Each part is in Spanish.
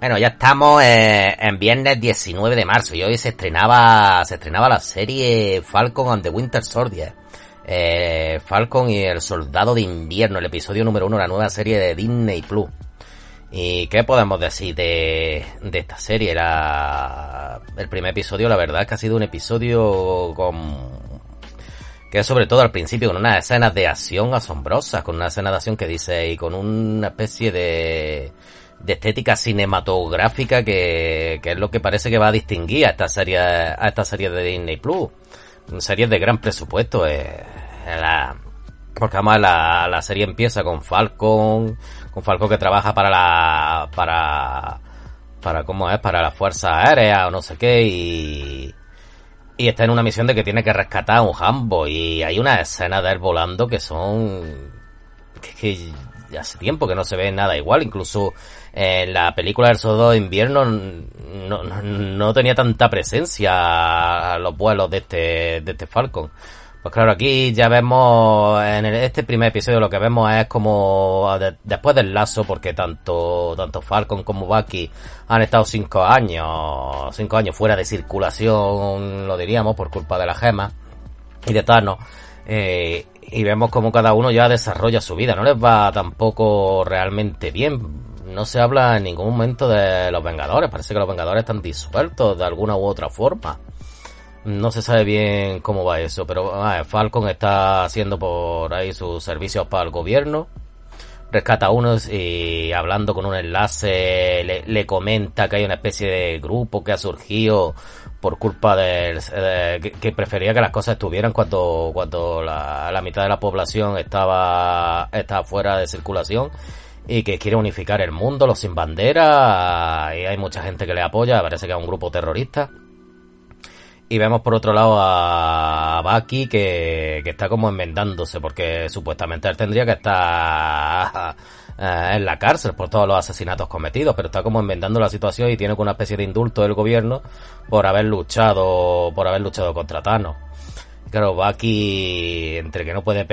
Bueno, ya estamos eh, en viernes 19 de marzo y hoy se estrenaba se estrenaba la serie Falcon and the Winter Soldier. Eh, Falcon y el Soldado de Invierno, el episodio número uno, la nueva serie de Disney Plus. ¿Y qué podemos decir de, de esta serie? El primer episodio, la verdad es que ha sido un episodio con que sobre todo al principio con unas escenas de acción asombrosas, con una escena de acción que dice y con una especie de de estética cinematográfica que, que, es lo que parece que va a distinguir a esta serie a esta serie de Disney Plus. Series de gran presupuesto eh, porque además la, la serie empieza con Falcon con Falcon que trabaja para la para para cómo es para la fuerza aérea o no sé qué y y está en una misión de que tiene que rescatar a un Hambo y hay una escena de él volando que son que hace tiempo que no se ve nada igual incluso en la película del Soldado de Invierno no, no, tenía tanta presencia a los vuelos de este, de este Falcon. Pues claro, aquí ya vemos, en este primer episodio lo que vemos es como después del lazo, porque tanto, tanto Falcon como Bucky han estado cinco años, cinco años fuera de circulación, lo diríamos, por culpa de la gema y de Thanos. Eh, y vemos como cada uno ya desarrolla su vida, no les va tampoco realmente bien no se habla en ningún momento de los Vengadores. Parece que los Vengadores están disueltos de alguna u otra forma. No se sabe bien cómo va eso, pero ah, Falcon está haciendo por ahí sus servicios para el gobierno. Rescata a unos y hablando con un enlace le, comenta que hay una especie de grupo que ha surgido por culpa del que, prefería que las cosas estuvieran cuando cuando la, la mitad de la población estaba estaba fuera de circulación y que quiere unificar el mundo, los sin bandera, y hay mucha gente que le apoya, parece que es un grupo terrorista. Y vemos por otro lado a Bucky que, que está como enmendándose, porque supuestamente él tendría que estar eh, en la cárcel por todos los asesinatos cometidos, pero está como enmendando la situación y tiene una especie de indulto del gobierno por haber luchado, por haber luchado contra Thanos. Claro, Bucky, entre que no puede,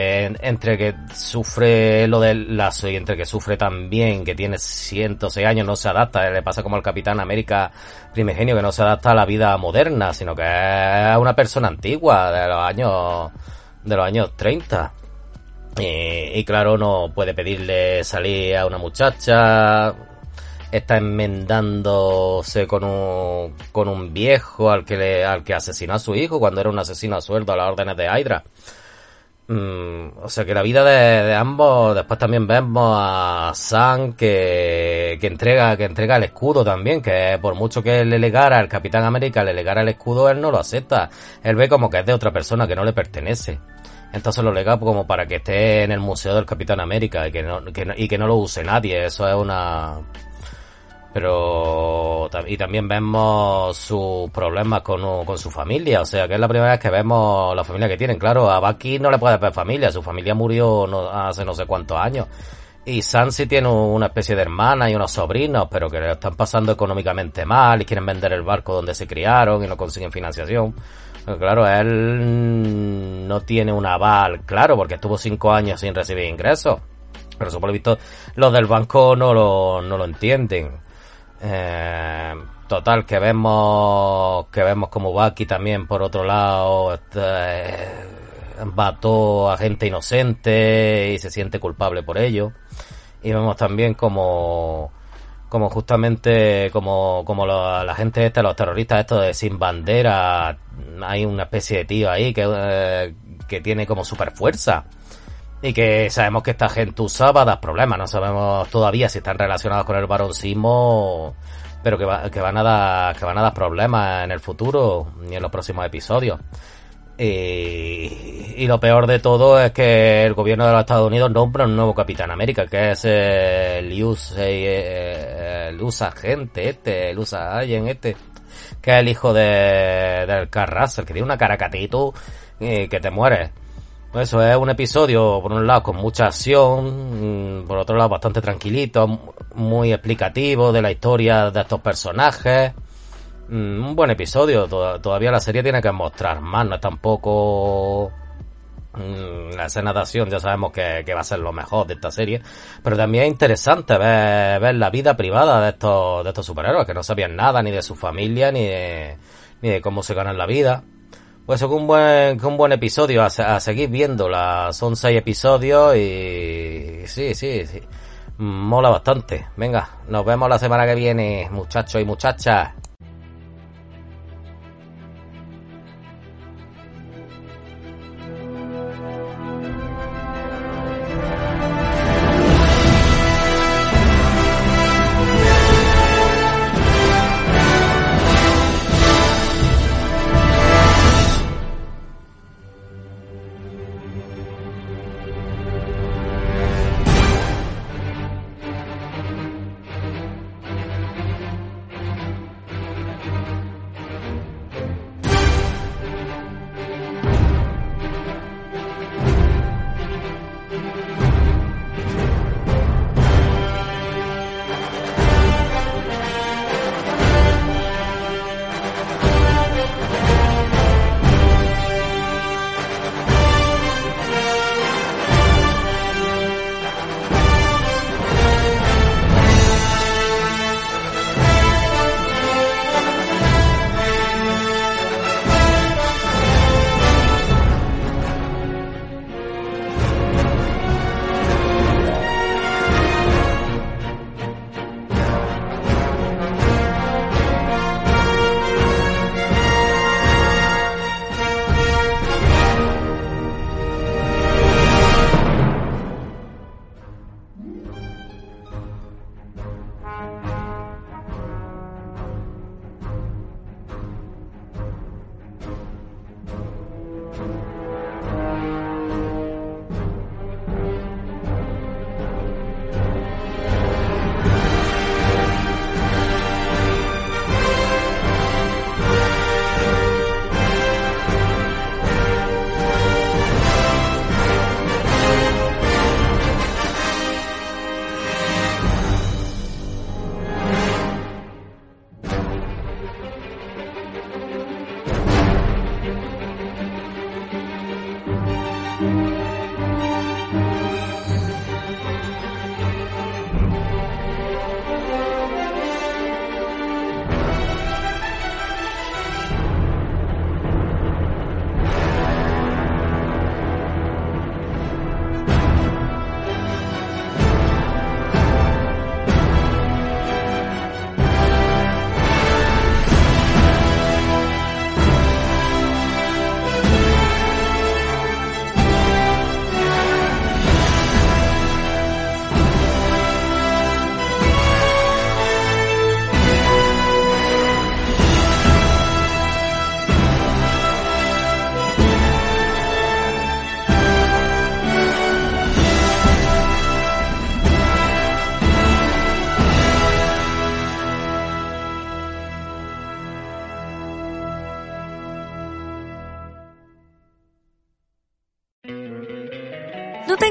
entre que sufre lo del lazo y entre que sufre también, que tiene 106 años, no se adapta, le pasa como al Capitán América primigenio, que no se adapta a la vida moderna, sino que es una persona antigua, de los años, de los años 30. Y, y claro, no puede pedirle salir a una muchacha, está enmendándose con un, con un viejo al que le, al que asesinó a su hijo cuando era un asesino a sueldo a las órdenes de Hydra. Mm, o sea que la vida de, ambos, después también vemos a Sam que, que entrega, que entrega el escudo también, que por mucho que le legara al Capitán América, le legara el escudo, él no lo acepta. Él ve como que es de otra persona que no le pertenece. Entonces lo lega como para que esté en el Museo del Capitán América y que no, que y que no lo use nadie. Eso es una, pero y también vemos sus problemas con, su familia, o sea que es la primera vez que vemos la familia que tienen. Claro, a Bucky no le puede ver familia, su familia murió no, hace no sé cuántos años. Y Sansi tiene una especie de hermana y unos sobrinos, pero que le están pasando económicamente mal y quieren vender el barco donde se criaron y no consiguen financiación. Pero claro, él no tiene un aval, claro, porque estuvo cinco años sin recibir ingresos. Pero eso por visto los del banco no lo, no lo entienden. Eh, total, que vemos que vemos como Bucky también por otro lado este, mató a gente inocente y se siente culpable por ello. Y vemos también como como justamente como como la gente esta, los terroristas estos de sin bandera, hay una especie de tío ahí que, eh, que tiene como super fuerza y que sabemos que esta gente usaba dar problemas, no sabemos todavía si están relacionados con el baroncismo, pero que, que, van a dar, que van a dar problemas en el futuro y en los próximos episodios. Y, y, lo peor de todo es que el gobierno de los Estados Unidos nombra un nuevo Capitán América, que es el USA, el USA Gente este, el USA Allen este, que es el hijo de, del Carl Russell, que tiene una caracatito eh, que te mueres. Eso es un episodio, por un lado, con mucha acción, mm, por otro lado, bastante tranquilito, muy explicativo de la historia de estos personajes. Mm, un buen episodio, todavía la serie tiene que mostrar más, no es tampoco la escena de acción, ya sabemos que, va a ser lo mejor de esta serie, pero también es interesante ver, ver la vida privada de estos, de estos superhéroes, que no sabían nada ni de su familia, ni ni de cómo se ganan la vida. Pues es un buen, un buen episodio a, a seguir viéndola. Son seis episodios y sí, sí, sí. Mola bastante. Venga, nos vemos la semana que viene, muchachos y muchachas.